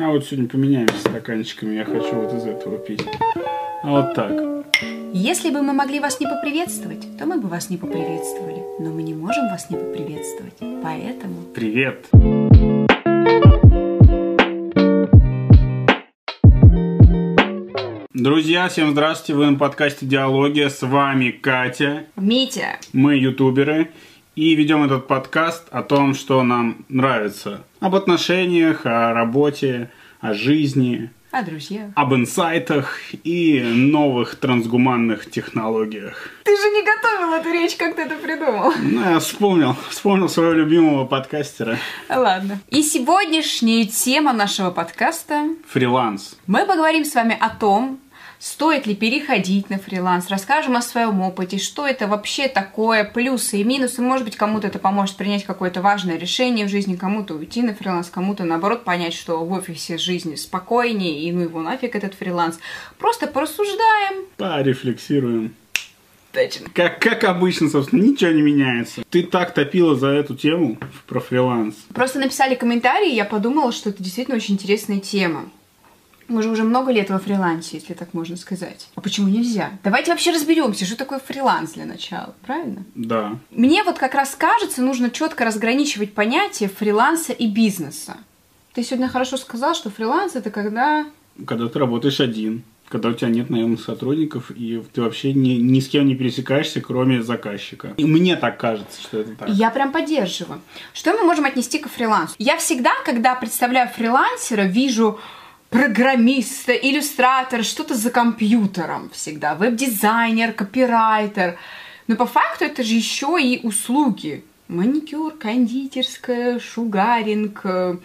А вот сегодня поменяемся стаканчиками, я хочу вот из этого пить. А вот так. Если бы мы могли вас не поприветствовать, то мы бы вас не поприветствовали. Но мы не можем вас не поприветствовать. Поэтому... Привет. Друзья, всем здравствуйте, вы на подкасте «Диалогия», с вами Катя. Митя, Мы ютуберы и ведем этот подкаст о том, что нам нравится. Об отношениях, о работе, о жизни, а друзья? об инсайтах и новых трансгуманных технологиях. Ты же не готовил эту речь, как ты это придумал. Ну, я вспомнил, вспомнил своего любимого подкастера. Ладно. И сегодняшняя тема нашего подкаста Фриланс. Мы поговорим с вами о том, стоит ли переходить на фриланс, расскажем о своем опыте, что это вообще такое, плюсы и минусы. Может быть, кому-то это поможет принять какое-то важное решение в жизни, кому-то уйти на фриланс, кому-то, наоборот, понять, что в офисе жизнь спокойнее, и ну его нафиг этот фриланс. Просто порассуждаем. Порефлексируем. Точно. Как, как обычно, собственно, ничего не меняется. Ты так топила за эту тему про фриланс. Просто написали комментарии, и я подумала, что это действительно очень интересная тема. Мы же уже много лет во фрилансе, если так можно сказать. А почему нельзя? Давайте вообще разберемся, что такое фриланс для начала, правильно? Да. Мне вот как раз кажется, нужно четко разграничивать понятие фриланса и бизнеса. Ты сегодня хорошо сказал, что фриланс это когда... Когда ты работаешь один, когда у тебя нет наемных сотрудников, и ты вообще ни, ни с кем не пересекаешься, кроме заказчика. И мне так кажется, что это так. Я прям поддерживаю. Что мы можем отнести к фрилансу? Я всегда, когда представляю фрилансера, вижу программиста, иллюстратора, что-то за компьютером всегда, веб-дизайнер, копирайтер. Но по факту это же еще и услуги. Маникюр, кондитерская, шугаринг, э,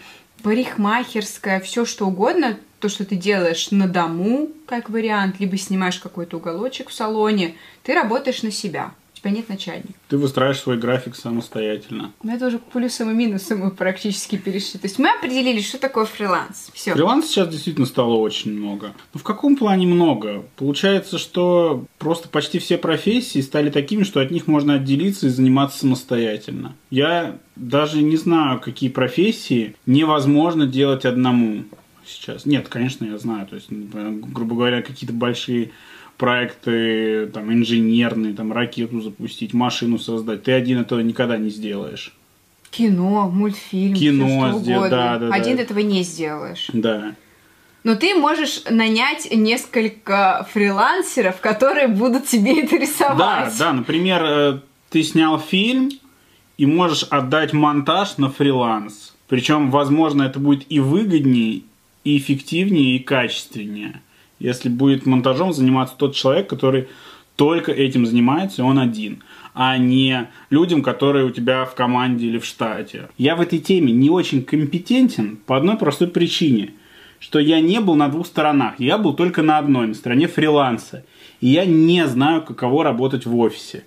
парикмахерская, все что угодно, то, что ты делаешь на дому, как вариант, либо снимаешь какой-то уголочек в салоне, ты работаешь на себя. Тебя нет начальника. Ты выстраиваешь свой график самостоятельно. Но это уже к плюсам и минусам мы практически перешли. То есть мы определили, что такое фриланс. Все. Фриланс сейчас действительно стало очень много. Но в каком плане много? Получается, что просто почти все профессии стали такими, что от них можно отделиться и заниматься самостоятельно. Я даже не знаю, какие профессии невозможно делать одному сейчас. Нет, конечно, я знаю. То есть, грубо говоря, какие-то большие проекты там инженерные, там ракету запустить, машину создать. Ты один этого никогда не сделаешь. Кино, мультфильм, Кино сделать, угодно. да, да, да. Один этого не сделаешь. Да. Но ты можешь нанять несколько фрилансеров, которые будут тебе это Да, рисовать. да, например, э, ты снял фильм и можешь отдать монтаж на фриланс. Причем, возможно, это будет и выгоднее, и эффективнее, и качественнее. Если будет монтажом заниматься тот человек, который только этим занимается, он один, а не людям, которые у тебя в команде или в штате. Я в этой теме не очень компетентен по одной простой причине, что я не был на двух сторонах, я был только на одной, на стороне фриланса. И я не знаю, каково работать в офисе.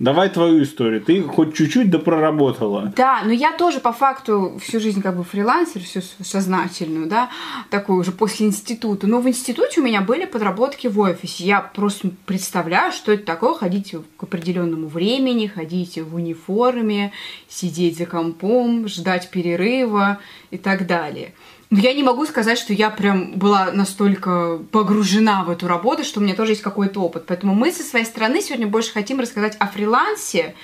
Давай твою историю. Ты хоть чуть-чуть да проработала. Да, но я тоже по факту всю жизнь как бы фрилансер, всю сознательную, да, такую уже после института. Но в институте у меня были подработки в офисе. Я просто представляю, что это такое, ходить к определенному времени, ходить в униформе, сидеть за компом, ждать перерыва и так далее. Но я не могу сказать, что я прям была настолько погружена в эту работу, что у меня тоже есть какой-то опыт. Поэтому мы со своей стороны сегодня больше хотим рассказать о фрилансе,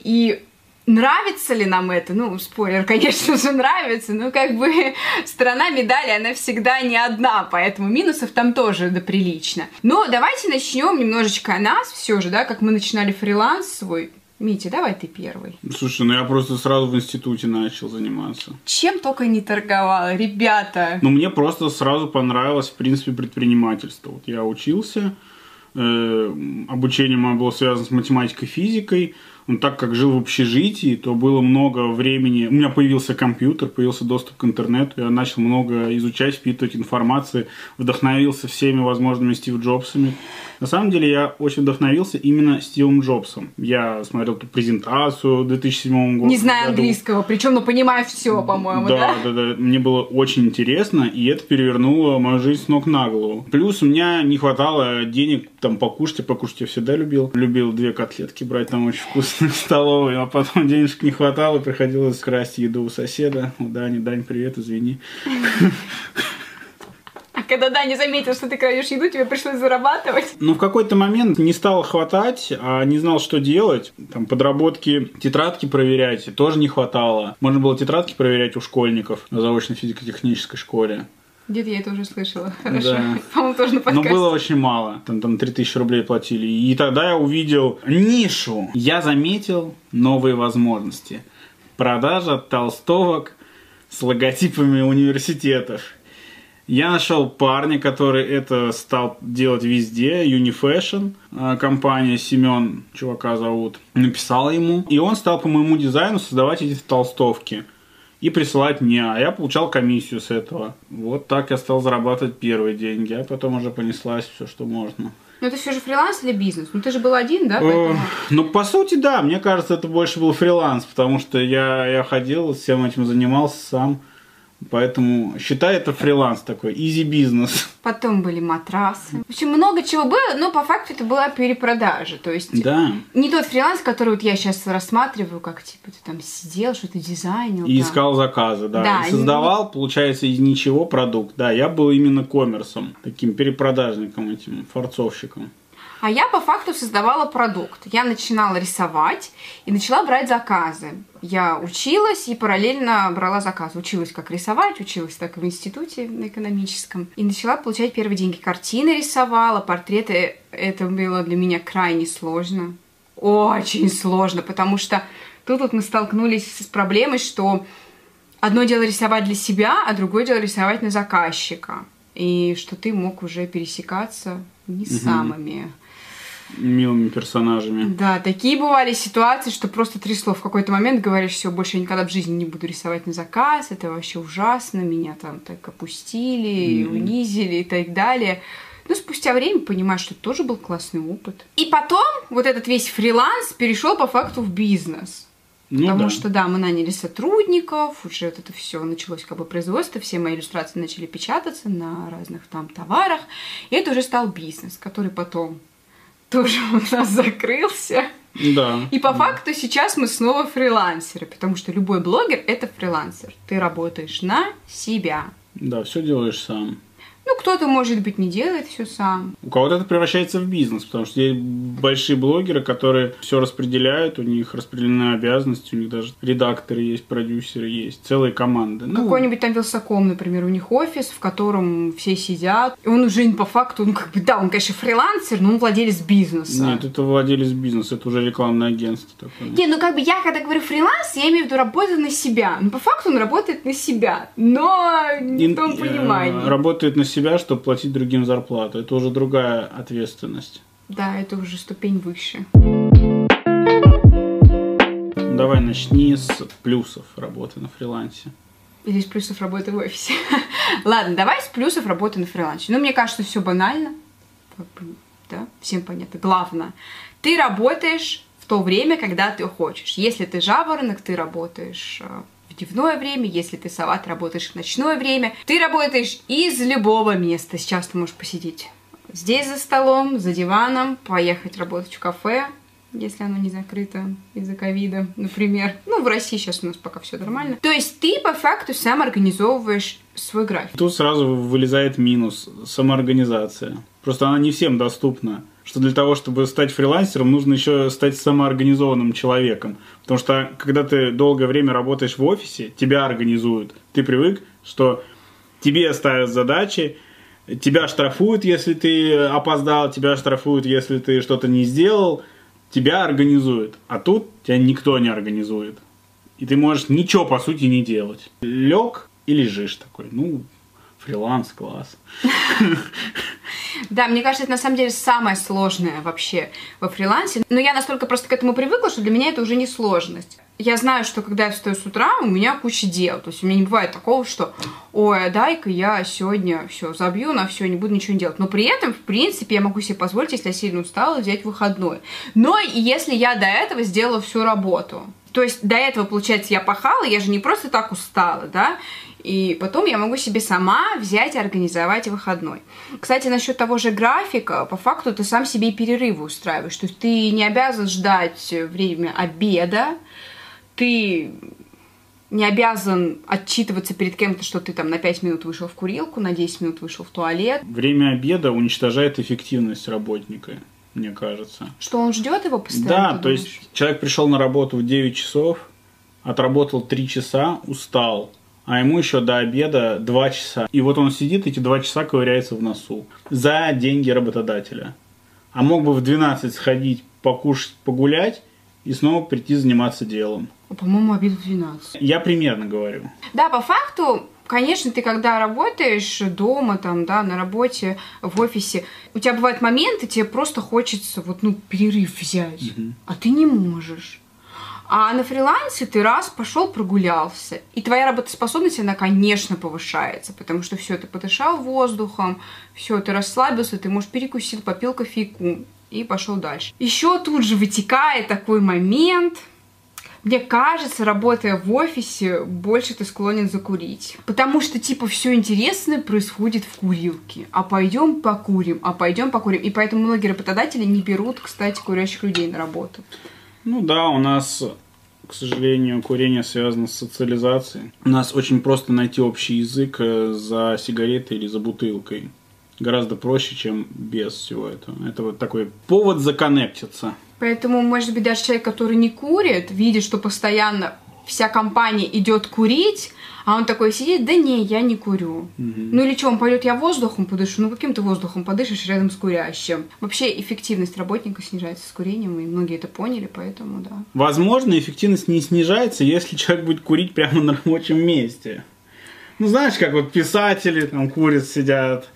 и нравится ли нам это? Ну, спойлер, конечно же, нравится, но как бы сторона медали, она всегда не одна, поэтому минусов там тоже да прилично. Но давайте начнем немножечко о нас все же, да, как мы начинали фриланс свой. Митя, давай ты первый. Слушай, ну я просто сразу в институте начал заниматься. Чем только не торговала, ребята. Ну, мне просто сразу понравилось, в принципе, предпринимательство. Вот я учился, э, обучение мое было связано с математикой, физикой. Но так как жил в общежитии, то было много времени. У меня появился компьютер, появился доступ к интернету. Я начал много изучать, впитывать информации, вдохновился всеми возможными Стив Джобсами. На самом деле я очень вдохновился именно Стивом Джобсом. Я смотрел ту презентацию в 2007 году. Не знаю английского, причем, ну, понимаю все, по-моему, да? Да, да, да. Мне было очень интересно, и это перевернуло мою жизнь с ног на голову. Плюс у меня не хватало денег там покушать, покушать я всегда любил. Любил две котлетки брать, там очень вкусно. столовой, а потом денежек не хватало, приходилось красть еду у соседа. У Дани, Дань, привет, извини. А когда Даня заметил, что ты крадешь еду, тебе пришлось зарабатывать? Ну, в какой-то момент не стало хватать, а не знал, что делать. Там подработки, тетрадки проверять тоже не хватало. Можно было тетрадки проверять у школьников на заочной физико-технической школе. Где-то я это уже слышала. Хорошо. Да. По-моему, тоже на Но подкасте. было очень мало. Там, там 3000 рублей платили. И тогда я увидел нишу. Я заметил новые возможности. Продажа толстовок с логотипами университетов. Я нашел парня, который это стал делать везде, Unifashion, э, компания Семен, чувака зовут, написал ему. И он стал по моему дизайну создавать эти толстовки и присылать мне, а я получал комиссию с этого. Вот так я стал зарабатывать первые деньги, а потом уже понеслась все, что можно. Ну, это все же фриланс или бизнес? Ну, ты же был один, да? Поэтому... Ну, по сути, да, мне кажется, это больше был фриланс, потому что я, я ходил, всем этим занимался сам. Поэтому считай это фриланс такой, изи бизнес. Потом были матрасы. В общем, много чего было, но по факту это была перепродажа. То есть Да. не тот фриланс, который вот я сейчас рассматриваю, как типа ты там сидел, что-то дизайнил. И да. искал заказы, да. Да, и создавал, получается, из ничего продукт. Да, я был именно коммерсом, таким перепродажником этим, форцовщиком. А я по факту создавала продукт. Я начинала рисовать и начала брать заказы. Я училась и параллельно брала заказы. Училась как рисовать, училась так в институте на экономическом. И начала получать первые деньги. Картины рисовала, портреты. Это было для меня крайне сложно. Очень сложно, потому что тут вот мы столкнулись с проблемой, что одно дело рисовать для себя, а другое дело рисовать на заказчика. И что ты мог уже пересекаться не с самыми Милыми персонажами. да, такие бывали ситуации, что просто трясло. В какой-то момент говоришь, все, больше я никогда в жизни не буду рисовать на заказ, это вообще ужасно, меня там так опустили, Мгм. унизили и так далее. Но спустя время понимаешь, что это тоже был классный опыт. И потом вот этот весь фриланс перешел по факту в бизнес. Ну Потому да. что, да, мы наняли сотрудников, уже вот это все началось как бы производство, все мои иллюстрации начали печататься на разных там товарах, и это уже стал бизнес, который потом тоже у нас закрылся. Да. И по факту сейчас мы снова фрилансеры, потому что любой блогер это фрилансер. Ты работаешь на себя. Да, все делаешь сам. Ну, кто-то, может быть, не делает все сам. У кого-то это превращается в бизнес, потому что есть большие блогеры, которые все распределяют, у них распределены обязанности, у них даже редакторы есть, продюсеры есть, целые команды. Ну, Какой-нибудь там Вилсаком, например, у них офис, в котором все сидят. И он уже по факту, ну, как бы, да, он, конечно, фрилансер, но он владелец бизнеса. Нет, это владелец бизнеса, это уже рекламное агентство такое. Не, ну как бы я, когда говорю фриланс, я имею в виду работу на себя. Ну, по факту он работает на себя, но не в том э, понимании. Работает на себя, чтобы платить другим зарплату. Это уже другая ответственность. Да, это уже ступень выше. Давай начни с плюсов работы на фрилансе. Или из плюсов работы в офисе. Ладно, давай с плюсов работы на фрилансе. Ну, мне кажется, все банально. Да, всем понятно. Главное, ты работаешь в то время, когда ты хочешь. Если ты жаворонок, ты работаешь в дневное время, если ты сова, ты работаешь в ночное время. Ты работаешь из любого места. Сейчас ты можешь посидеть здесь за столом, за диваном, поехать работать в кафе, если оно не закрыто из-за ковида, например. Ну, в России сейчас у нас пока все нормально. То есть ты по факту сам организовываешь свой график. Тут сразу вылезает минус – самоорганизация. Просто она не всем доступна. Что для того, чтобы стать фрилансером, нужно еще стать самоорганизованным человеком. Потому что когда ты долгое время работаешь в офисе, тебя организуют. Ты привык, что тебе ставят задачи, тебя штрафуют, если ты опоздал, тебя штрафуют, если ты что-то не сделал, тебя организуют. А тут тебя никто не организует. И ты можешь ничего, по сути, не делать. Лег и лежишь такой. Ну, фриланс, класс. Да, мне кажется, это на самом деле самое сложное вообще во фрилансе. Но я настолько просто к этому привыкла, что для меня это уже не сложность. Я знаю, что когда я встаю с утра, у меня куча дел. То есть у меня не бывает такого, что ой, а дай-ка я сегодня все забью на все, не буду ничего делать. Но при этом, в принципе, я могу себе позволить, если я сильно устала, взять выходной. Но если я до этого сделала всю работу. То есть до этого, получается, я пахала, я же не просто так устала, да, И потом я могу себе сама взять и организовать выходной. Кстати, насчет того же графика, по факту ты сам себе и перерывы устраиваешь. То есть ты не обязан ждать время обеда, ты не обязан отчитываться перед кем-то, что ты там на 5 минут вышел в курилку, на 10 минут вышел в туалет. Время обеда уничтожает эффективность работника, мне кажется. Что он ждет его постоянно? Да, то думаешь? есть человек пришел на работу в 9 часов, отработал 3 часа, устал, а ему еще до обеда 2 часа. И вот он сидит, эти 2 часа ковыряется в носу за деньги работодателя. А мог бы в 12 сходить, покушать, погулять и снова прийти заниматься делом. А, По-моему, обед в 12. Я примерно говорю. Да, по факту, конечно, ты когда работаешь дома, там, да, на работе, в офисе, у тебя бывают моменты, тебе просто хочется вот, ну, перерыв взять, а ты не можешь. А на фрилансе ты раз пошел прогулялся, и твоя работоспособность, она, конечно, повышается, потому что все, ты подышал воздухом, все, ты расслабился, ты, может, перекусил, попил кофейку и пошел дальше. Еще тут же вытекает такой момент, мне кажется, работая в офисе, больше ты склонен закурить. Потому что, типа, все интересное происходит в курилке. А пойдем покурим, а пойдем покурим. И поэтому многие работодатели не берут, кстати, курящих людей на работу. Ну да, у нас, к сожалению, курение связано с социализацией. У нас очень просто найти общий язык э, за сигаретой или за бутылкой. Гораздо проще, чем без всего этого. Это вот такой повод законнектиться. Поэтому, может быть, даже человек, который не курит, видит, что постоянно вся компания идет курить, а он такой сидит, да не, я не курю. Ну или что, он пойдет, я воздухом подышу. Ну каким ты воздухом подышишь рядом с курящим? Вообще эффективность работника снижается с курением, и многие это поняли, поэтому да. Возможно, эффективность не снижается, если человек будет курить прямо на рабочем месте. Ну, знаешь, как вот писатели там курят, сидят.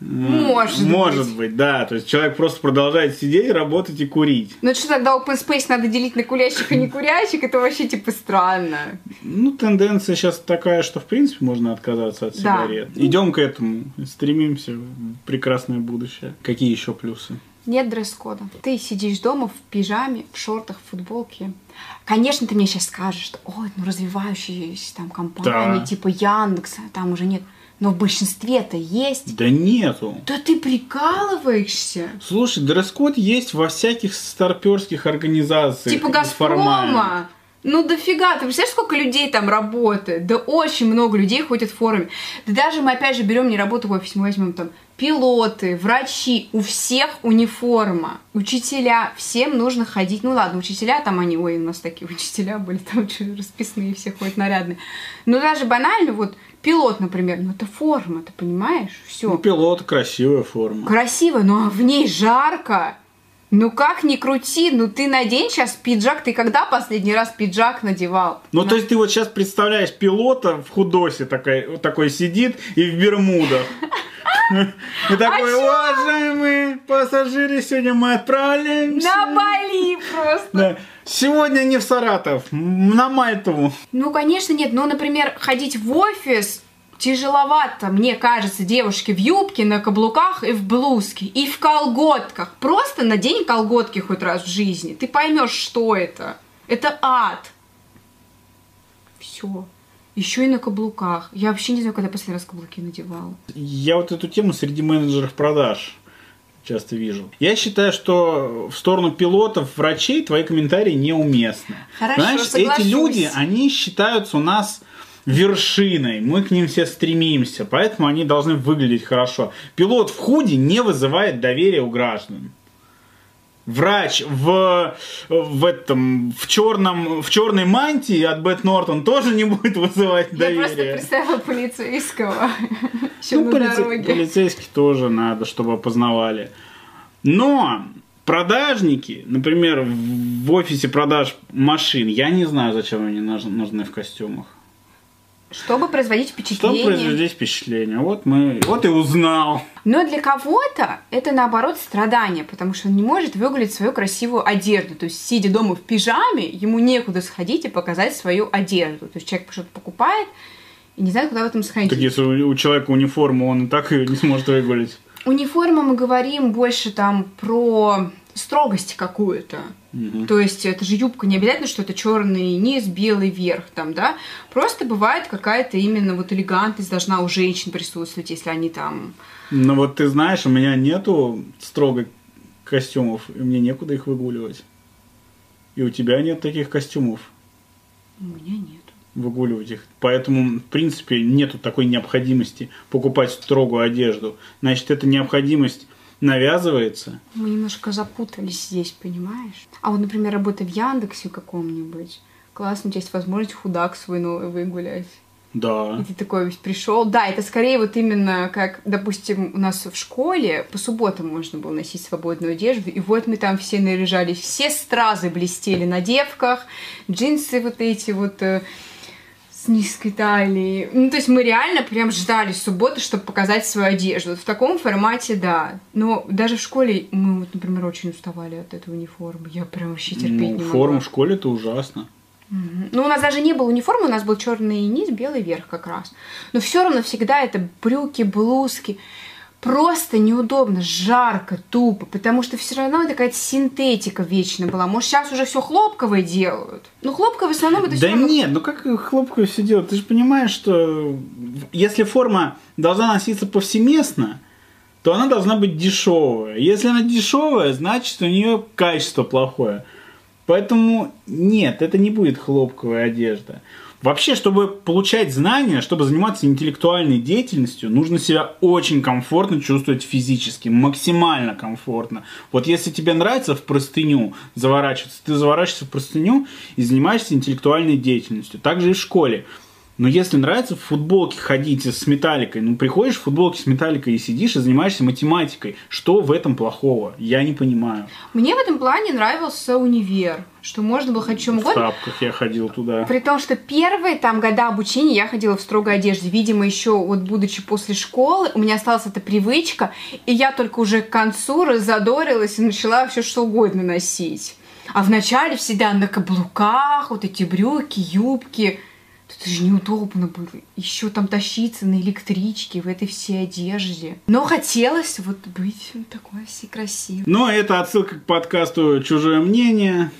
Может Может быть. быть, да. То есть человек просто продолжает сидеть, работать и курить. Ну что тогда open space надо делить на курящих и не курящих? Это вообще типа странно. Ну, тенденция сейчас такая, что в принципе можно отказаться от Да. сигарет. Идем к этому, стремимся в прекрасное будущее. Какие еще плюсы? Нет дресс-кода. Ты сидишь дома в пижаме, в шортах, в футболке. Конечно, ты мне сейчас скажешь, что ой, ну развивающиеся там компании, Да. типа Яндекса, там уже нет. Но в большинстве-то есть. Да нету. Да ты прикалываешься. Слушай, дресс-код есть во всяких старперских организациях. Типа. Газпрома. Ну дофига, ты представляешь, сколько людей там работает? Да очень много людей ходят в форуме. Да даже мы опять же берем не работу в офисе, мы возьмем там пилоты, врачи, у всех униформа, учителя, всем нужно ходить. Ну ладно, учителя там они, ой, у нас такие учителя были, там что, расписные все ходят нарядные. Но даже банально, вот пилот, например, ну это форма, ты понимаешь? Все. Ну, пилот красивая форма. Красиво, но в ней жарко. Ну как ни крути, ну ты надень сейчас пиджак. Ты когда последний раз пиджак надевал? Ну, то есть ты вот сейчас представляешь пилота в худосе такой, вот такой сидит и в бермудах. И такой, чё? уважаемые пассажиры, сегодня мы отправляемся. На Бали просто. Сегодня не в Саратов, на Мальтову. Ну, конечно, нет. Ну, например, ходить в офис тяжеловато, мне кажется, девушке в юбке, на каблуках и в блузке, и в колготках. Просто надень колготки хоть раз в жизни. Ты поймешь, что это. Это ад. Все. Еще и на каблуках. Я вообще не знаю, когда последний раз каблуки надевала. Я вот эту тему среди менеджеров продаж часто вижу. Я считаю, что в сторону пилотов, врачей твои комментарии неуместны. Хорошо, Знаешь, соглашусь. эти люди, они считаются у нас вершиной, мы к ним все стремимся, поэтому они должны выглядеть хорошо. Пилот в худи не вызывает доверия у граждан. Врач в, в этом в черном в черной мантии от Бет Нортон тоже не будет вызывать доверия. Я просто представила полицейского Ну, полице- дороге. полицейских тоже надо, чтобы опознавали. Но продажники, например, в офисе продаж машин, я не знаю, зачем они нужны в костюмах. Чтобы производить Чтобы впечатление. произвести впечатление. Вот мы, вот и узнал. Но для кого-то это наоборот страдание, потому что он не может выглядеть свою красивую одежду. То есть, сидя дома в пижаме, ему некуда сходить и показать свою одежду. То есть человек что-то покупает и не знает, куда в этом сходить. Так если у у человека униформа, он и так ее не сможет выгулить. Униформа мы говорим больше там про строгость какую-то. Мгм. То есть это же юбка не обязательно, что это черный низ, белый верх там, да. Просто бывает какая-то именно вот элегантность должна у женщин присутствовать, если они там... Ну вот ты знаешь, у меня нету строго костюмов, и мне некуда их выгуливать. И у тебя нет таких костюмов У меня нет. выгуливать их. Поэтому, в принципе, нету такой необходимости покупать строгую одежду. Значит, эта необходимость навязывается. Мы немножко запутались здесь, понимаешь? А вот, например, работа в Яндексе каком-нибудь. Классно, у тебя есть возможность худак свой новый выгулять. Да. И ты такой весь пришел. Да, это скорее вот именно как, допустим, у нас в школе по субботам можно было носить свободную одежду, и вот мы там все наряжались, все стразы блестели на девках, джинсы вот эти вот э, с низкой талией. Ну, то есть мы реально прям ждали субботы, чтобы показать свою одежду. Вот в таком формате, да. Но даже в школе мы, вот, например, очень уставали от этой униформы. Я прям вообще терпеть Ну, не могла. форма в школе это ужасно. Ну, у нас даже не было униформы, у нас был черный низ, белый верх как раз. Но все равно всегда это брюки, блузки. Просто неудобно, жарко, тупо, потому что все равно это какая-то синтетика вечно была. Может, сейчас уже все хлопковое делают. Ну, хлопковое в основном это Да всё равно- нет, ну как хлопковое все делать? Ты же понимаешь, что если форма должна носиться повсеместно, то она должна быть дешевая. Если она дешевая, значит у нее качество плохое. Поэтому нет, это не будет хлопковая одежда. Вообще, чтобы получать знания, чтобы заниматься интеллектуальной деятельностью, нужно себя очень комфортно чувствовать физически, максимально комфортно. Вот если тебе нравится в простыню заворачиваться, ты заворачиваешься в простыню и занимаешься интеллектуальной деятельностью. Также и в школе. Но если нравится в футболке ходить с металликой, ну приходишь в футболке с металликой и сидишь и занимаешься математикой. Что в этом плохого? Я не понимаю. Мне в этом плане нравился универ, что можно было ходить чем В угодно. тапках я ходил туда. При том, что первые там года обучения я ходила в строгой одежде. Видимо, еще вот будучи после школы, у меня осталась эта привычка, и я только уже к концу разодорилась и начала все что угодно носить. А вначале всегда на каблуках, вот эти брюки, юбки. Это же неудобно было. Еще там тащиться на электричке в этой всей одежде. Но хотелось вот быть такой всей красивой. Но это отсылка к подкасту «Чужое мнение».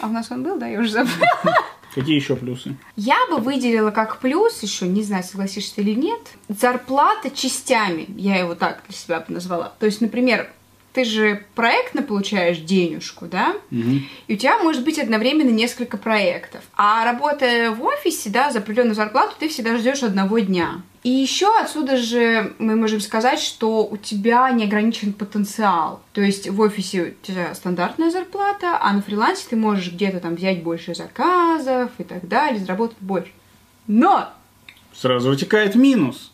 А у нас он был, да, я уже забыла. Какие еще плюсы? Я бы выделила как плюс еще, не знаю, согласишься или нет, зарплата частями. Я его так для себя бы назвала. То есть, например, ты же проектно получаешь денежку, да? Мгм. И у тебя может быть одновременно несколько проектов. А работая в офисе, да, за определенную зарплату, ты всегда ждешь одного дня. И еще отсюда же мы можем сказать, что у тебя неограничен потенциал. То есть в офисе у тебя стандартная зарплата, а на фрилансе ты можешь где-то там взять больше заказов и так далее, заработать больше. Но Сразу вытекает минус.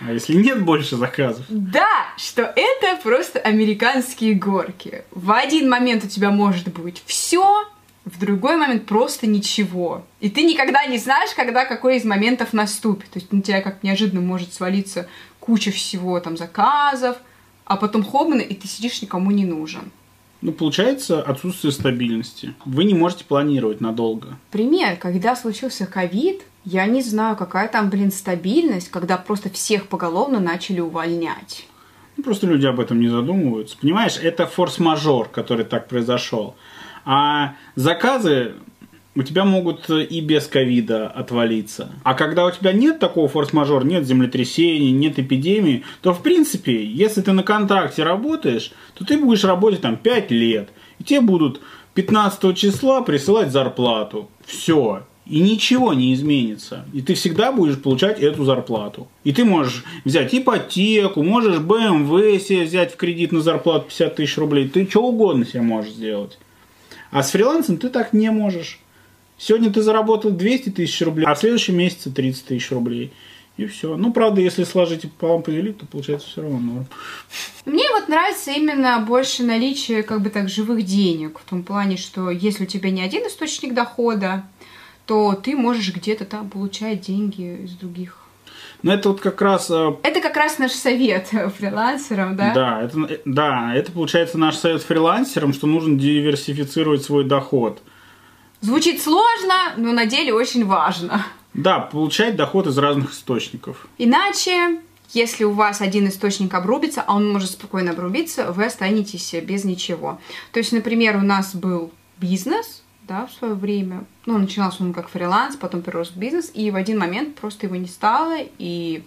А если нет больше заказов? Да, что это просто американские горки. В один момент у тебя может быть все, в другой момент просто ничего. И ты никогда не знаешь, когда какой из моментов наступит. То есть на тебя как неожиданно может свалиться куча всего, там, заказов, а потом хобно, и ты сидишь никому не нужен. Ну, получается отсутствие стабильности. Вы не можете планировать надолго. Пример, когда случился ковид, я не знаю, какая там, блин, стабильность, когда просто всех поголовно начали увольнять. Ну, Просто люди об этом не задумываются. Понимаешь, это форс-мажор, который так произошел. А заказы у тебя могут и без ковида отвалиться. А когда у тебя нет такого форс-мажора, нет землетрясений, нет эпидемии, то в принципе, если ты на контракте работаешь, то ты будешь работать там 5 лет. И тебе будут 15 числа присылать зарплату. Все. И ничего не изменится. И ты всегда будешь получать эту зарплату. И ты можешь взять ипотеку, можешь BMW себе взять в кредит на зарплату 50 тысяч рублей. Ты что угодно себе можешь сделать. А с фрилансом ты так не можешь. Сегодня ты заработал 200 тысяч рублей, а в следующем месяце 30 тысяч рублей. И все. Ну, правда, если сложить и пополам поделить, то получается все равно норм. Мне вот нравится именно больше наличие как бы так живых денег. В том плане, что если у тебя не один источник дохода, то ты можешь где-то там получать деньги из других. Но это вот как раз... э, Это как раз наш совет фрилансерам, да? Да, это, э, да, это получается наш совет фрилансерам, что нужно диверсифицировать свой доход. Звучит сложно, но на деле очень важно. Да, получать доход из разных источников. Иначе Если у вас один источник обрубится, а он может спокойно обрубиться, вы останетесь без ничего. То есть, например, у нас был бизнес, да, в свое время. Ну, начинался он как фриланс, потом перерос в бизнес, и в один момент просто его не стало, и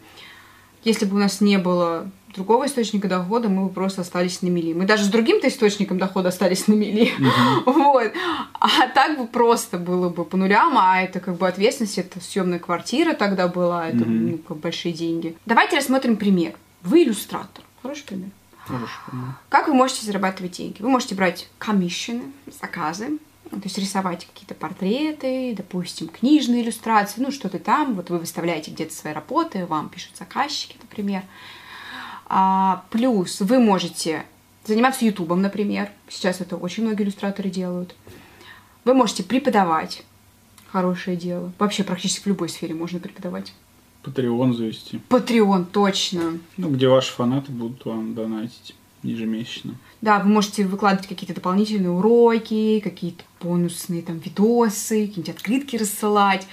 если бы у нас не было другого источника дохода, мы бы просто остались на мели. Мы даже с другим-то источником дохода остались на мели. Uh-huh. Вот. А так бы просто было бы по нулям, а это как бы ответственность, это съемная квартира тогда была, это uh-huh. ну, как большие деньги. Давайте рассмотрим пример. Вы иллюстратор. Хороший пример. Хороший пример. Как вы можете зарабатывать деньги? Вы можете брать комиссионы, заказы, то есть рисовать какие-то портреты, допустим, книжные иллюстрации, ну что-то там, вот вы выставляете где-то свои работы, вам пишут заказчики, например. А, плюс вы можете заниматься ютубом, например, сейчас это очень многие иллюстраторы делают. Вы можете преподавать, хорошее дело. Вообще практически в любой сфере можно преподавать. Патреон завести. Патреон, точно. Ну, где ваши фанаты будут вам донатить ежемесячно. Да, вы можете выкладывать какие-то дополнительные уроки, какие-то бонусные там видосы, какие-нибудь открытки рассылать.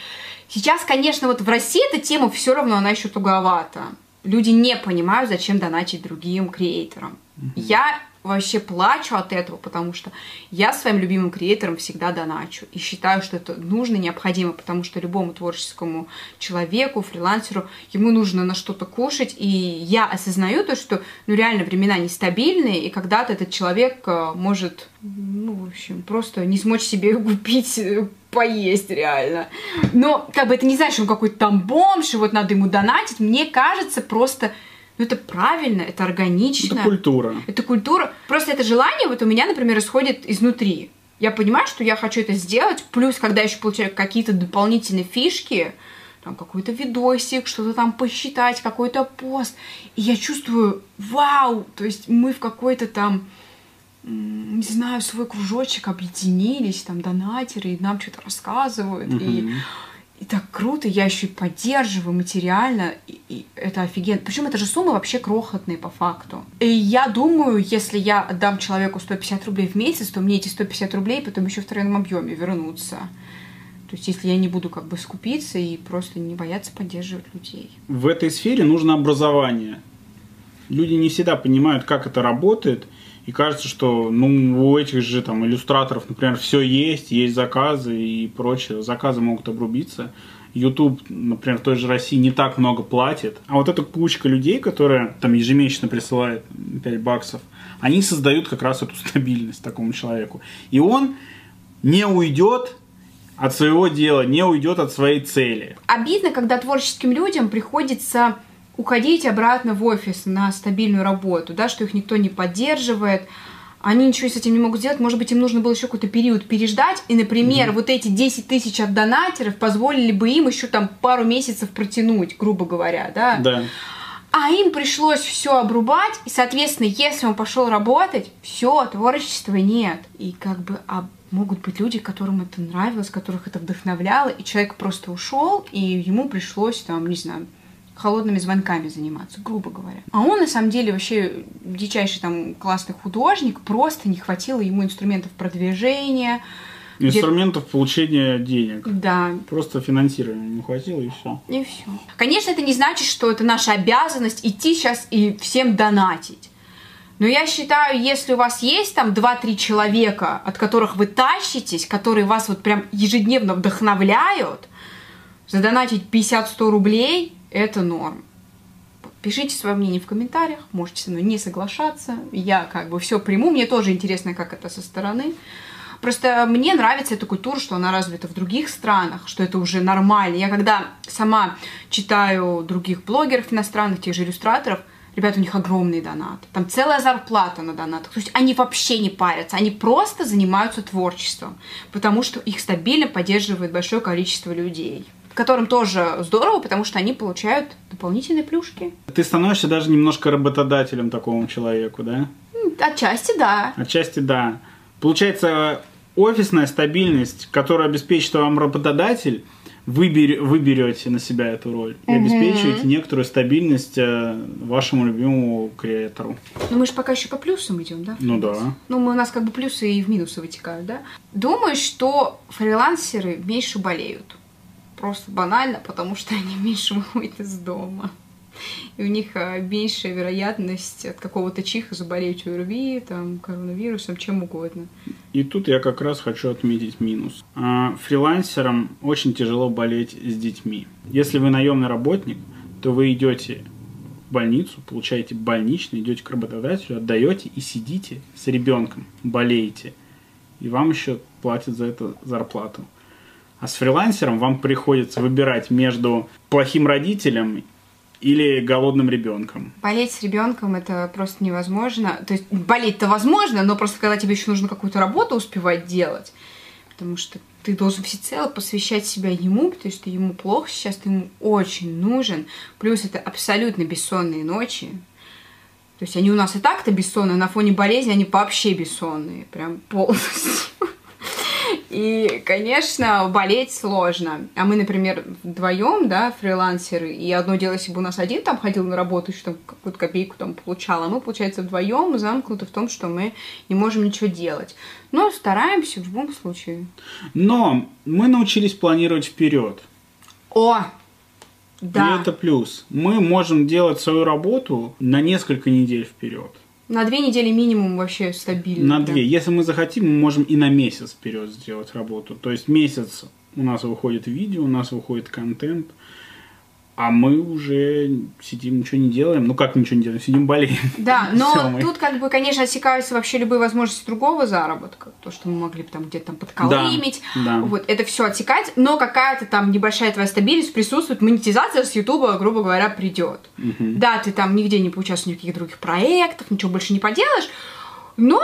Сейчас, конечно, вот в России эта тема все равно, она еще туговата. Люди не понимают, зачем донатить другим креаторам. Mm-hmm. Я вообще плачу от этого, потому что я своим любимым креаторам всегда доначу. И считаю, что это нужно, необходимо, потому что любому творческому человеку, фрилансеру, ему нужно на что-то кушать. И я осознаю то, что ну, реально времена нестабильные, и когда-то этот человек э, может, ну, в общем, просто не смочь себе купить э, поесть реально. Но как бы это не значит, что он какой-то там бомж, и вот надо ему донатить. Мне кажется, просто ну, это правильно, это органично. Это культура. Это культура. Просто это желание вот у меня, например, исходит изнутри. Я понимаю, что я хочу это сделать, плюс, когда еще получаю какие-то дополнительные фишки, там какой-то видосик, что-то там посчитать, какой-то пост, и я чувствую, вау, то есть мы в какой-то там, не знаю, свой кружочек объединились, там донатеры, и нам что-то рассказывают, угу. и и так круто, я еще и поддерживаю материально, и, и это офигенно. Причем это же суммы вообще крохотные по факту. И я думаю, если я отдам человеку 150 рублей в месяц, то мне эти 150 рублей потом еще в тройном объеме вернутся. То есть, если я не буду как бы скупиться и просто не бояться поддерживать людей. В этой сфере нужно образование. Люди не всегда понимают, как это работает, и кажется, что ну, у этих же там иллюстраторов, например, все есть, есть заказы и прочее. Заказы могут обрубиться. YouTube, например, в той же России не так много платит. А вот эта кучка людей, которая там ежемесячно присылает 5 баксов, они создают как раз эту стабильность такому человеку. И он не уйдет от своего дела, не уйдет от своей цели. Обидно, когда творческим людям приходится уходить обратно в офис на стабильную работу, да, что их никто не поддерживает, они ничего с этим не могут сделать, может быть, им нужно было еще какой-то период переждать, и, например, mm-hmm. вот эти 10 тысяч от донатеров позволили бы им еще там пару месяцев протянуть, грубо говоря, да? Да. А им пришлось все обрубать, и, соответственно, если он пошел работать, все, творчества нет. И как бы а могут быть люди, которым это нравилось, которых это вдохновляло, и человек просто ушел, и ему пришлось там, не знаю, холодными звонками заниматься, грубо говоря. А он, на самом деле, вообще дичайший там классный художник, просто не хватило ему инструментов продвижения, Инструментов где... получения денег. Да. Просто финансирования не хватило и все. И все. Конечно, это не значит, что это наша обязанность идти сейчас и всем донатить. Но я считаю, если у вас есть там 2-3 человека, от которых вы тащитесь, которые вас вот прям ежедневно вдохновляют, задонатить 50-100 рублей, это норм. Пишите свое мнение в комментариях, можете со мной не соглашаться. Я как бы все приму, мне тоже интересно, как это со стороны. Просто мне нравится эта культура, что она развита в других странах, что это уже нормально. Я когда сама читаю других блогеров иностранных, тех же иллюстраторов, ребят, у них огромный донат. Там целая зарплата на донатах. То есть они вообще не парятся, они просто занимаются творчеством, потому что их стабильно поддерживает большое количество людей которым тоже здорово, потому что они получают дополнительные плюшки. Ты становишься даже немножко работодателем такому человеку, да? Отчасти да. Отчасти да. Получается, офисная стабильность, которую обеспечит вам работодатель, вы, бер, вы берете на себя эту роль и угу. обеспечиваете некоторую стабильность э, вашему любимому креатору. Ну мы же пока еще по плюсам идем, да? Ну да. Ну мы, у нас как бы плюсы и в минусы вытекают, да? Думаю, что фрилансеры меньше болеют. Просто банально, потому что они меньше выходят из дома. и у них а, меньшая вероятность от какого-то чиха заболеть ОРВИ, там, коронавирусом, чем угодно. И тут я как раз хочу отметить минус. А, фрилансерам очень тяжело болеть с детьми. Если вы наемный работник, то вы идете в больницу, получаете больничный, идете к работодателю, отдаете и сидите с ребенком, болеете. И вам еще платят за это зарплату. А с фрилансером вам приходится выбирать между плохим родителем или голодным ребенком. Болеть с ребенком это просто невозможно. То есть болеть-то возможно, но просто когда тебе еще нужно какую-то работу успевать делать, потому что ты должен всецело посвящать себя ему, потому что ему плохо сейчас, ты ему очень нужен. Плюс это абсолютно бессонные ночи. То есть они у нас и так-то бессонные, на фоне болезни они вообще бессонные, прям полностью. И, конечно, болеть сложно. А мы, например, вдвоем, да, фрилансеры, и одно дело, если бы у нас один там ходил на работу, еще там какую-то копейку там получал, а мы, получается, вдвоем замкнуты в том, что мы не можем ничего делать. Но стараемся в любом случае. Но мы научились планировать вперед. О, да. И это плюс. Мы можем делать свою работу на несколько недель вперед. На две недели минимум вообще стабильно. На прям. две. Если мы захотим, мы можем и на месяц вперед сделать работу. То есть месяц у нас выходит видео, у нас выходит контент, а мы уже сидим, ничего не делаем. Ну как ничего не делаем? Сидим болеем. Да, но мы- тут как бы, конечно, отсекаются вообще любые возможности другого заработка. То, что мы могли бы там где-то там подколымить. да. Вот, это все отсекать, но какая-то там небольшая твоя стабильность присутствует, монетизация с Ютуба, грубо говоря, придет. Мгм. Да, ты там нигде не поучаствуешь ни в каких других проектах, ничего больше не поделаешь, но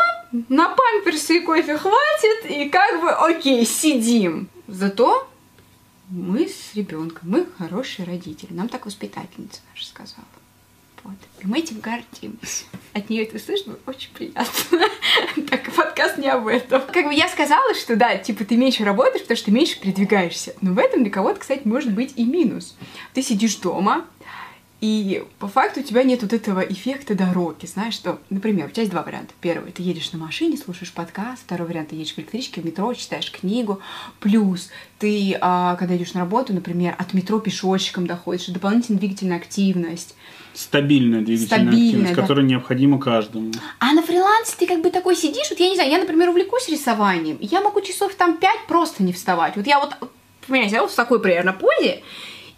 на памперсы и кофе хватит, и как бы окей, сидим. Зато мы с ребенком, мы хорошие родители. Нам так воспитательница наша сказала. Вот. И мы этим гордимся. От нее это слышно очень приятно. Так, подкаст не об этом. Как бы я сказала, что да, типа ты меньше работаешь, потому что ты меньше передвигаешься. Но в этом для кого-то, кстати, может быть и минус. Ты сидишь дома, и по факту у тебя нет вот этого эффекта дороги, знаешь, что, например, у тебя есть два варианта. Первый, ты едешь на машине, слушаешь подкаст. Второй вариант, ты едешь в электричке, в метро, читаешь книгу. Плюс ты, а, когда идешь на работу, например, от метро пешочком доходишь, дополнительная двигательная активность. Стабильная двигательная Стабильная, активность, да. которая необходима каждому. А на фрилансе ты как бы такой сидишь, вот я не знаю, я, например, увлекусь рисованием, я могу часов там пять просто не вставать. Вот я вот, понимаете, я вот в такой примерно позе,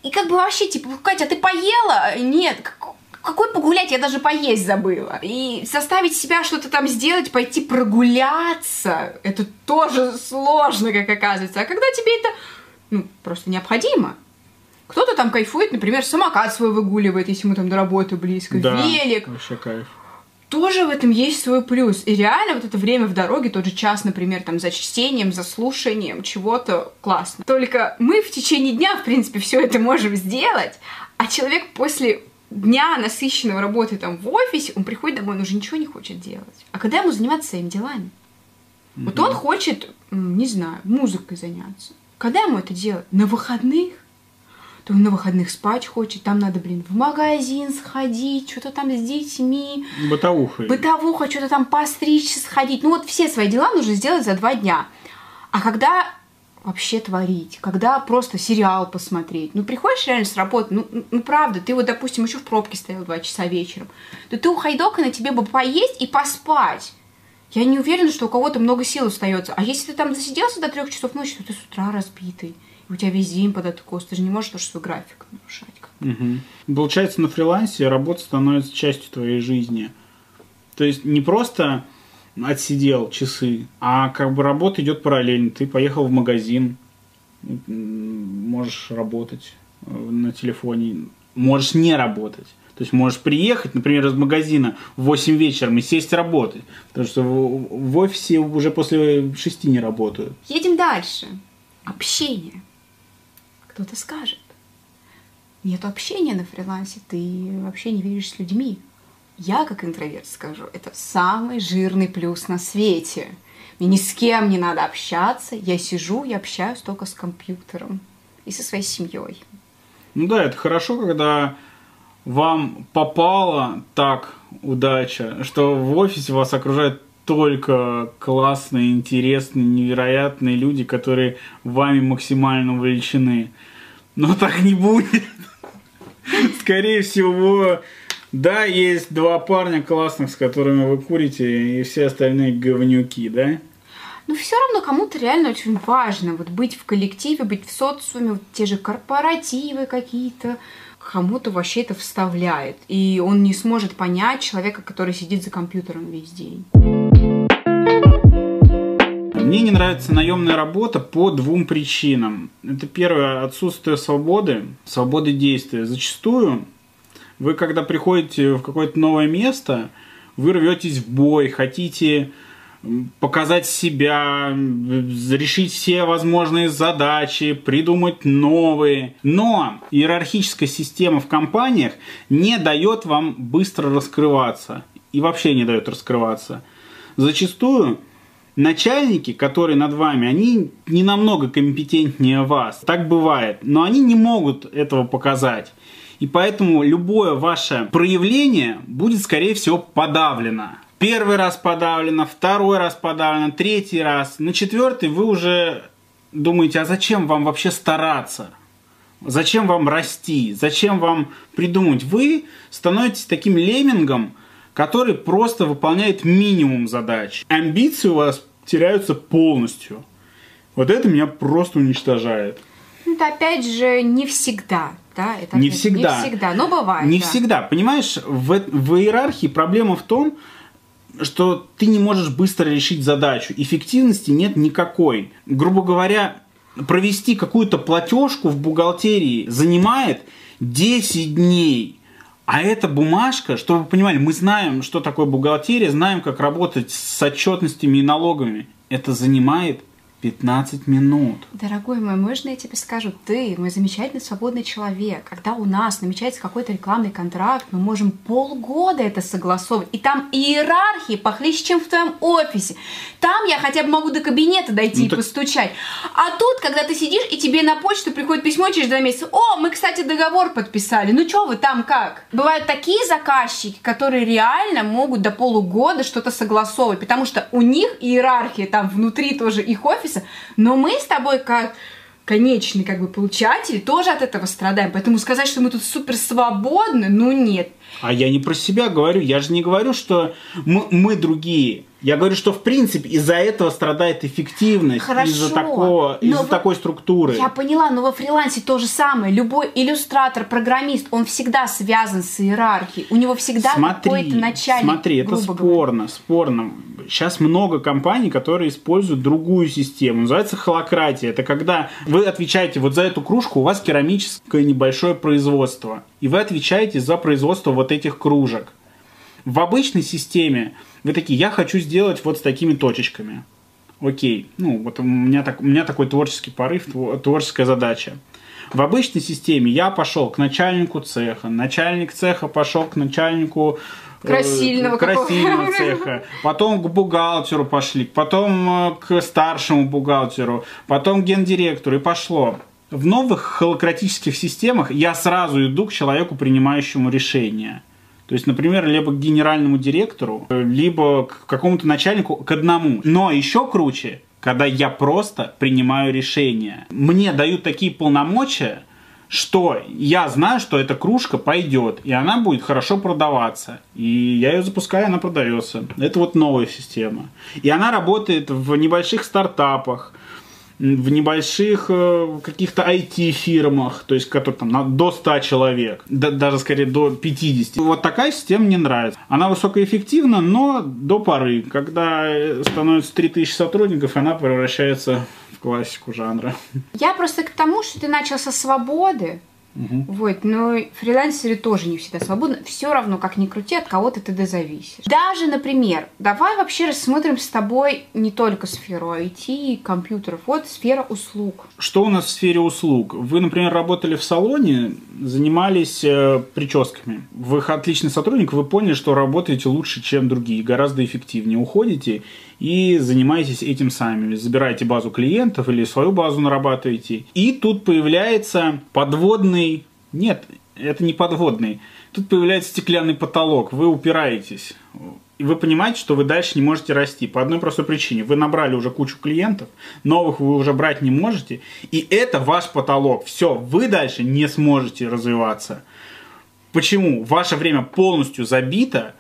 и как бы вообще, типа, Катя, ты поела? Нет, как- какой погулять, я даже поесть забыла. И заставить себя что-то там сделать, пойти прогуляться, это тоже сложно, как оказывается. А когда тебе это, ну, просто необходимо. Кто-то там кайфует, например, самокат свой выгуливает, если ему там до работы близко, Да, велик, вообще кайф. Тоже в этом есть свой плюс. И реально вот это время в дороге, тот же час, например, там за чтением, за слушанием чего-то классно. Только мы в течение дня, в принципе, все это можем сделать, а человек после дня насыщенного работы там в офисе, он приходит домой, он уже ничего не хочет делать. А когда ему заниматься своими делами? Вот он хочет, не знаю, музыкой заняться. Когда ему это делать? На выходных? То он на выходных спать хочет, там надо, блин, в магазин сходить, что-то там с детьми, Бытовуха. бытовуха, что-то там постричься, сходить. Ну вот все свои дела нужно сделать за два дня. А когда вообще творить, когда просто сериал посмотреть. Ну, приходишь реально с работы, ну, ну, ну, правда, ты вот, допустим, еще в пробке стоял два часа вечером, то ты у Хайдока на тебе бы поесть и поспать. Я не уверена, что у кого-то много сил остается. А если ты там засиделся до трех часов ночи, то ты с утра разбитый. И у тебя весь день под откос. Ты же не можешь тоже свой график нарушать. Мгм. Получается, на фрилансе работа становится частью твоей жизни. То есть не просто отсидел часы, а как бы работа идет параллельно. Ты поехал в магазин, можешь работать э, на телефоне, можешь не работать. То есть можешь приехать, например, из магазина в 8 вечера и сесть работать. Потому что в, в офисе уже после 6 не работают. Едем дальше. Общение. Кто-то скажет. Нет общения на фрилансе, ты вообще не видишь с людьми. Я, как интроверт, скажу, это самый жирный плюс на свете. Мне ни с кем не надо общаться. Я сижу и общаюсь только с компьютером и со своей семьей. Ну да, это хорошо, когда вам попала так удача, что в офисе вас окружают только классные, интересные, невероятные люди, которые вами максимально увлечены. Но так не будет. скорее всего, да, есть два парня классных, с которыми вы курите, и все остальные говнюки, да? Но все равно кому-то реально очень важно вот быть в коллективе, быть в социуме, вот те же корпоративы какие-то, кому-то вообще это вставляет. И он не сможет понять человека, который сидит за компьютером весь день. Мне не нравится наемная работа по двум причинам. Это первое, отсутствие свободы, свободы действия. Зачастую вы, когда приходите в какое-то новое место, вы рветесь в бой, хотите показать себя, решить все возможные задачи, придумать новые. Но иерархическая система в компаниях не дает вам быстро раскрываться. И вообще не дает раскрываться. Зачастую начальники, которые над вами, они не намного компетентнее вас. Так бывает. Но они не могут этого показать. И поэтому любое ваше проявление будет, скорее всего, подавлено. Первый раз подавлено, второй раз подавлено, третий раз. На четвертый вы уже думаете, а зачем вам вообще стараться? Зачем вам расти? Зачем вам придумать? Вы становитесь таким леммингом, который просто выполняет минимум задач. Амбиции у вас теряются полностью. Вот это меня просто уничтожает. Ну, это опять же не всегда. Да, это не всегда. Не всегда, но бывает. Не да. всегда. Понимаешь, в, в иерархии проблема в том, что ты не можешь быстро решить задачу. Эффективности нет никакой. Грубо говоря, провести какую-то платежку в бухгалтерии занимает 10 дней. А эта бумажка, чтобы вы понимали, мы знаем, что такое бухгалтерия, знаем, как работать с отчетностями и налогами. Это занимает 15 минут. Дорогой мой, можно я тебе скажу? Ты, мой замечательный свободный человек. Когда у нас намечается какой-то рекламный контракт, мы можем полгода это согласовывать. И там иерархии похлеще, чем в твоем офисе. Там я хотя бы могу до кабинета дойти ну, и так... постучать. А тут, когда ты сидишь, и тебе на почту приходит письмо через два месяца. О, мы, кстати, договор подписали. Ну что вы там как? Бывают такие заказчики, которые реально могут до полугода что-то согласовывать, потому что у них иерархия там внутри тоже их офиса сервиса, но мы с тобой как конечный как бы получатель тоже от этого страдаем. Поэтому сказать, что мы тут супер свободны, ну нет. А я не про себя говорю, я же не говорю, что мы, мы другие. Я говорю, что в принципе из-за этого страдает эффективность из-за такого, из-за в... такой структуры. Я поняла, но во фрилансе то же самое. Любой иллюстратор, программист, он всегда связан с иерархией. У него всегда какой-то начальник. Смотри, это спорно, говоря. спорно. Сейчас много компаний, которые используют другую систему. Называется холократия. Это когда вы отвечаете вот за эту кружку, у вас керамическое небольшое производство. И вы отвечаете за производство вот этих кружек. В обычной системе вы такие, я хочу сделать вот с такими точечками. Окей, ну вот у меня, так, у меня такой творческий порыв, творческая задача. В обычной системе я пошел к начальнику цеха, начальник цеха пошел к начальнику э, красильного, красильного цеха, потом к бухгалтеру пошли, потом э, к старшему бухгалтеру, потом к гендиректору и пошло. В новых холократических системах я сразу иду к человеку, принимающему решение – то есть, например, либо к генеральному директору, либо к какому-то начальнику, к одному. Но еще круче, когда я просто принимаю решение. Мне дают такие полномочия, что я знаю, что эта кружка пойдет, и она будет хорошо продаваться. И я ее запускаю, она продается. Это вот новая система. И она работает в небольших стартапах, в небольших э, каких-то IT-фирмах, то есть которые там до 100 человек, да, даже скорее до 50. Вот такая система мне нравится. Она высокоэффективна, но до поры. Когда э, становится 3000 сотрудников, она превращается в классику жанра. Я просто к тому, что ты начал со свободы, Угу. Вот, но фрилансеры тоже не всегда свободны. Все равно, как ни крути, от кого-то ты зависишь. Даже, например, давай вообще рассмотрим с тобой не только сферу IT и компьютеров, вот сфера услуг. Что у нас в сфере услуг? Вы, например, работали в салоне, занимались э, прическами. Вы отличный сотрудник, вы поняли, что работаете лучше, чем другие, гораздо эффективнее. Уходите и занимаетесь этим сами. Забираете базу клиентов или свою базу нарабатываете. И тут появляется подводный... Нет, это не подводный. Тут появляется стеклянный потолок. Вы упираетесь. И вы понимаете, что вы дальше не можете расти. По одной простой причине. Вы набрали уже кучу клиентов, новых вы уже брать не можете. И это ваш потолок. Все, вы дальше не сможете развиваться. Почему? Ваше время полностью забито,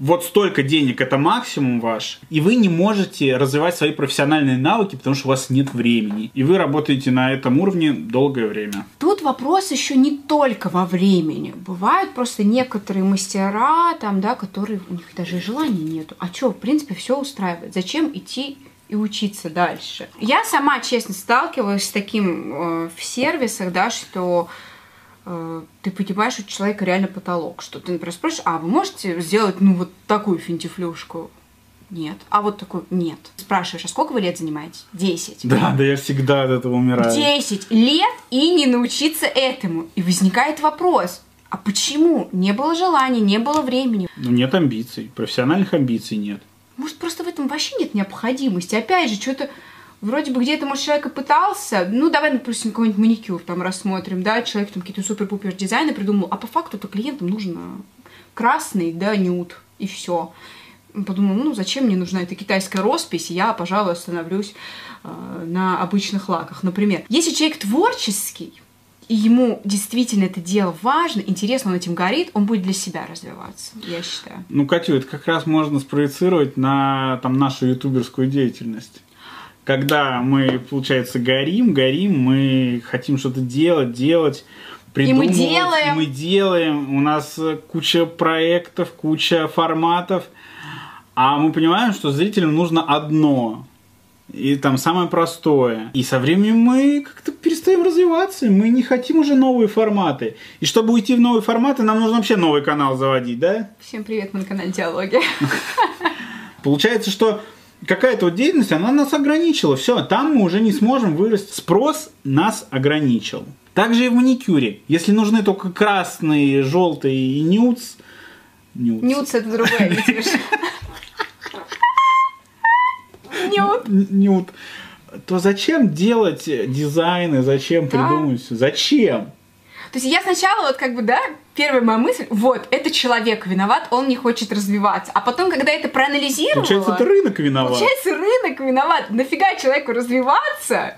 вот столько денег это максимум ваш, и вы не можете развивать свои профессиональные навыки, потому что у вас нет времени. И вы работаете на этом уровне долгое время. Тут вопрос еще не только во времени. Бывают просто некоторые мастера, там, да, которые у них даже желания нету. А что, в принципе, все устраивает. Зачем идти и учиться дальше? Я сама, честно, сталкивалась с таким э, в сервисах, да, что ты понимаешь, у человека реально потолок, что ты, например, спрашиваешь, а вы можете сделать, ну, вот такую финтифлюшку? Нет. А вот такой нет. Спрашиваешь, а сколько вы лет занимаетесь? Десять. Да, да я всегда от этого умираю. Десять лет и не научиться этому. И возникает вопрос, а почему? Не было желания, не было времени. Ну, нет амбиций. Профессиональных амбиций нет. Может, просто в этом вообще нет необходимости. Опять же, что-то вроде бы где-то, может, человек и пытался, ну, давай, допустим, какой-нибудь маникюр там рассмотрим, да, человек там какие-то супер-пупер дизайны придумал, а по факту-то клиентам нужно красный, да, нюд, и все. Подумал, ну, зачем мне нужна эта китайская роспись, я, пожалуй, остановлюсь э, на обычных лаках, например. Если человек творческий, и ему действительно это дело важно, интересно, он этим горит, он будет для себя развиваться, я считаю. Ну, Катю, это как раз можно спроецировать на там, нашу ютуберскую деятельность когда мы, получается, горим, горим, мы хотим что-то делать, делать, придумывать. И мы делаем. мы делаем. У нас куча проектов, куча форматов. А мы понимаем, что зрителям нужно одно. И там самое простое. И со временем мы как-то перестаем развиваться. Мы не хотим уже новые форматы. И чтобы уйти в новые форматы, нам нужно вообще новый канал заводить, да? Всем привет, мы на канале Диалоги. Получается, что какая-то вот деятельность, она нас ограничила. Все, там мы уже не сможем вырасти. Спрос нас ограничил. Также и в маникюре. Если нужны только красный, желтый и нюц... Нюц, нюц это другое, видишь? Нюд. Нюд. То зачем делать дизайны, зачем да. придумать? Зачем? То есть я сначала вот как бы, да, первая моя мысль, вот, это человек виноват, он не хочет развиваться. А потом, когда это проанализировала... Получается, это рынок виноват. Получается, рынок виноват. Нафига человеку развиваться,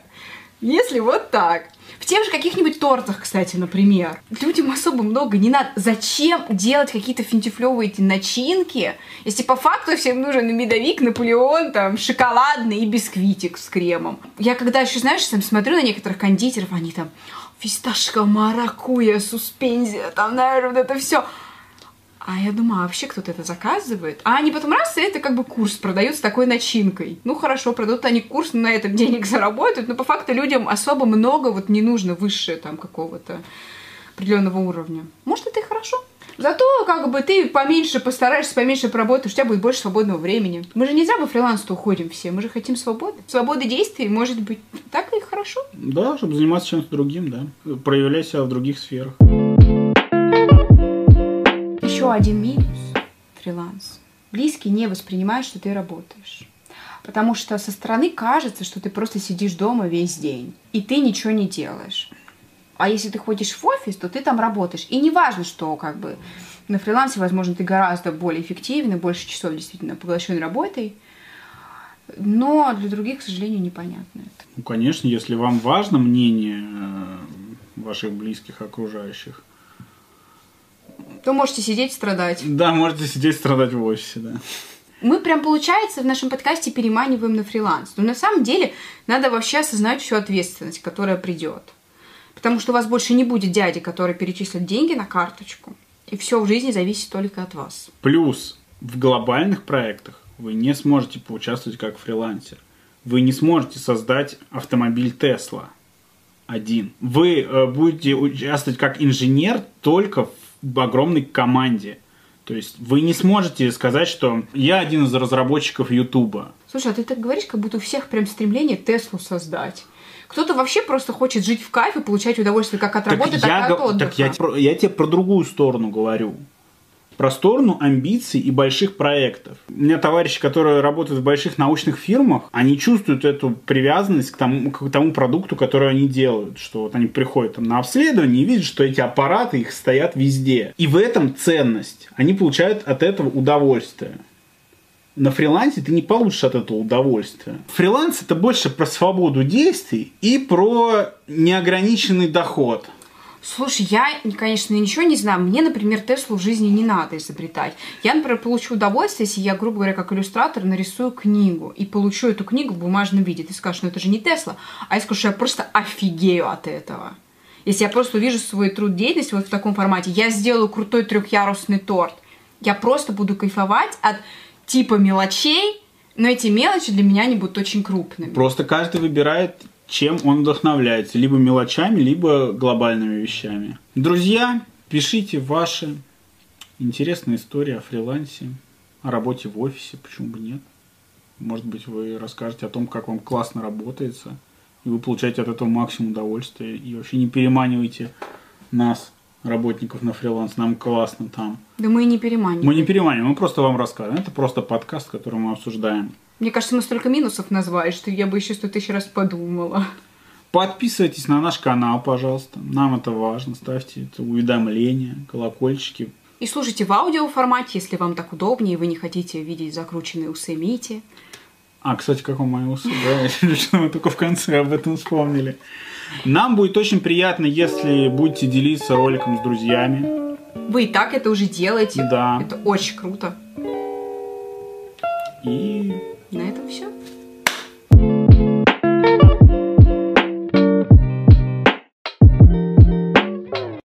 если вот так? В тех же каких-нибудь тортах, кстати, например. Людям особо много не надо. Зачем делать какие-то финтифлевые эти начинки, если по факту всем нужен медовик, Наполеон, там, шоколадный и бисквитик с кремом. Я когда еще, знаешь, там смотрю на некоторых кондитеров, они там, фисташка, маракуя, суспензия, там, наверное, вот это все. А я думаю, а вообще кто-то это заказывает? А они потом раз, и это как бы курс продают с такой начинкой. Ну хорошо, продадут они курс, на этом денег заработают, но по факту людям особо много вот не нужно выше там какого-то определенного уровня. Может, это и хорошо? Зато как бы ты поменьше постараешься, поменьше поработаешь, у тебя будет больше свободного времени. Мы же не зря во фриланс уходим все, мы же хотим свободы. Свободы действий, может быть, так и хорошо. Да, чтобы заниматься чем-то другим, да. Проявлять себя в других сферах. Еще один минус фриланс. Близкие не воспринимают, что ты работаешь. Потому что со стороны кажется, что ты просто сидишь дома весь день, и ты ничего не делаешь. А если ты ходишь в офис, то ты там работаешь. И не важно, что как бы на фрилансе, возможно, ты гораздо более эффективный, больше часов действительно поглощен работой. Но для других, к сожалению, непонятно это. Ну, конечно, если вам важно мнение э, ваших близких, окружающих, то можете сидеть страдать. Да, можете сидеть страдать в офисе, да. Мы прям, получается, в нашем подкасте переманиваем на фриланс. Но на самом деле надо вообще осознать всю ответственность, которая придет. Потому что у вас больше не будет дяди, который перечислит деньги на карточку. И все в жизни зависит только от вас. Плюс в глобальных проектах вы не сможете поучаствовать как фрилансер. Вы не сможете создать автомобиль Тесла один. Вы э, будете участвовать как инженер только в огромной команде. То есть вы не сможете сказать, что я один из разработчиков Ютуба. Слушай, а ты так говоришь, как будто у всех прям стремление Теслу создать. Кто-то вообще просто хочет жить в кайф и получать удовольствие как от работы, так, так и от отдыха. Так я, я тебе про другую сторону говорю. Про сторону амбиций и больших проектов. У меня товарищи, которые работают в больших научных фирмах, они чувствуют эту привязанность к тому, к тому продукту, который они делают. Что вот они приходят там, на обследование и видят, что эти аппараты их стоят везде. И в этом ценность. Они получают от этого удовольствие на фрилансе ты не получишь от этого удовольствия. Фриланс это больше про свободу действий и про неограниченный доход. Слушай, я, конечно, ничего не знаю. Мне, например, Теслу в жизни не надо изобретать. Я, например, получу удовольствие, если я, грубо говоря, как иллюстратор нарисую книгу и получу эту книгу в бумажном виде. Ты скажешь, ну это же не Тесла. А я скажу, что я просто офигею от этого. Если я просто увижу свой труд деятельность вот в таком формате, я сделаю крутой трехъярусный торт. Я просто буду кайфовать от типа мелочей, но эти мелочи для меня не будут очень крупными. Просто каждый выбирает, чем он вдохновляется. Либо мелочами, либо глобальными вещами. Друзья, пишите ваши интересные истории о фрилансе, о работе в офисе, почему бы нет. Может быть, вы расскажете о том, как вам классно работается, и вы получаете от этого максимум удовольствия, и вообще не переманивайте нас, работников на фриланс, нам классно там. Да мы и не переманиваем. Мы не переманиваем, мы просто вам рассказываем. Это просто подкаст, который мы обсуждаем. Мне кажется, мы столько минусов назвали, что я бы еще сто тысяч раз подумала. Подписывайтесь на наш канал, пожалуйста. Нам это важно. Ставьте это уведомления, колокольчики. И слушайте в аудиоформате, если вам так удобнее, и вы не хотите видеть закрученные усы Мити. А, кстати, как мои усы, да? Что мы только в конце об этом вспомнили. Нам будет очень приятно, если будете делиться роликом с друзьями. Вы и так это уже делаете. Да. Это очень круто. И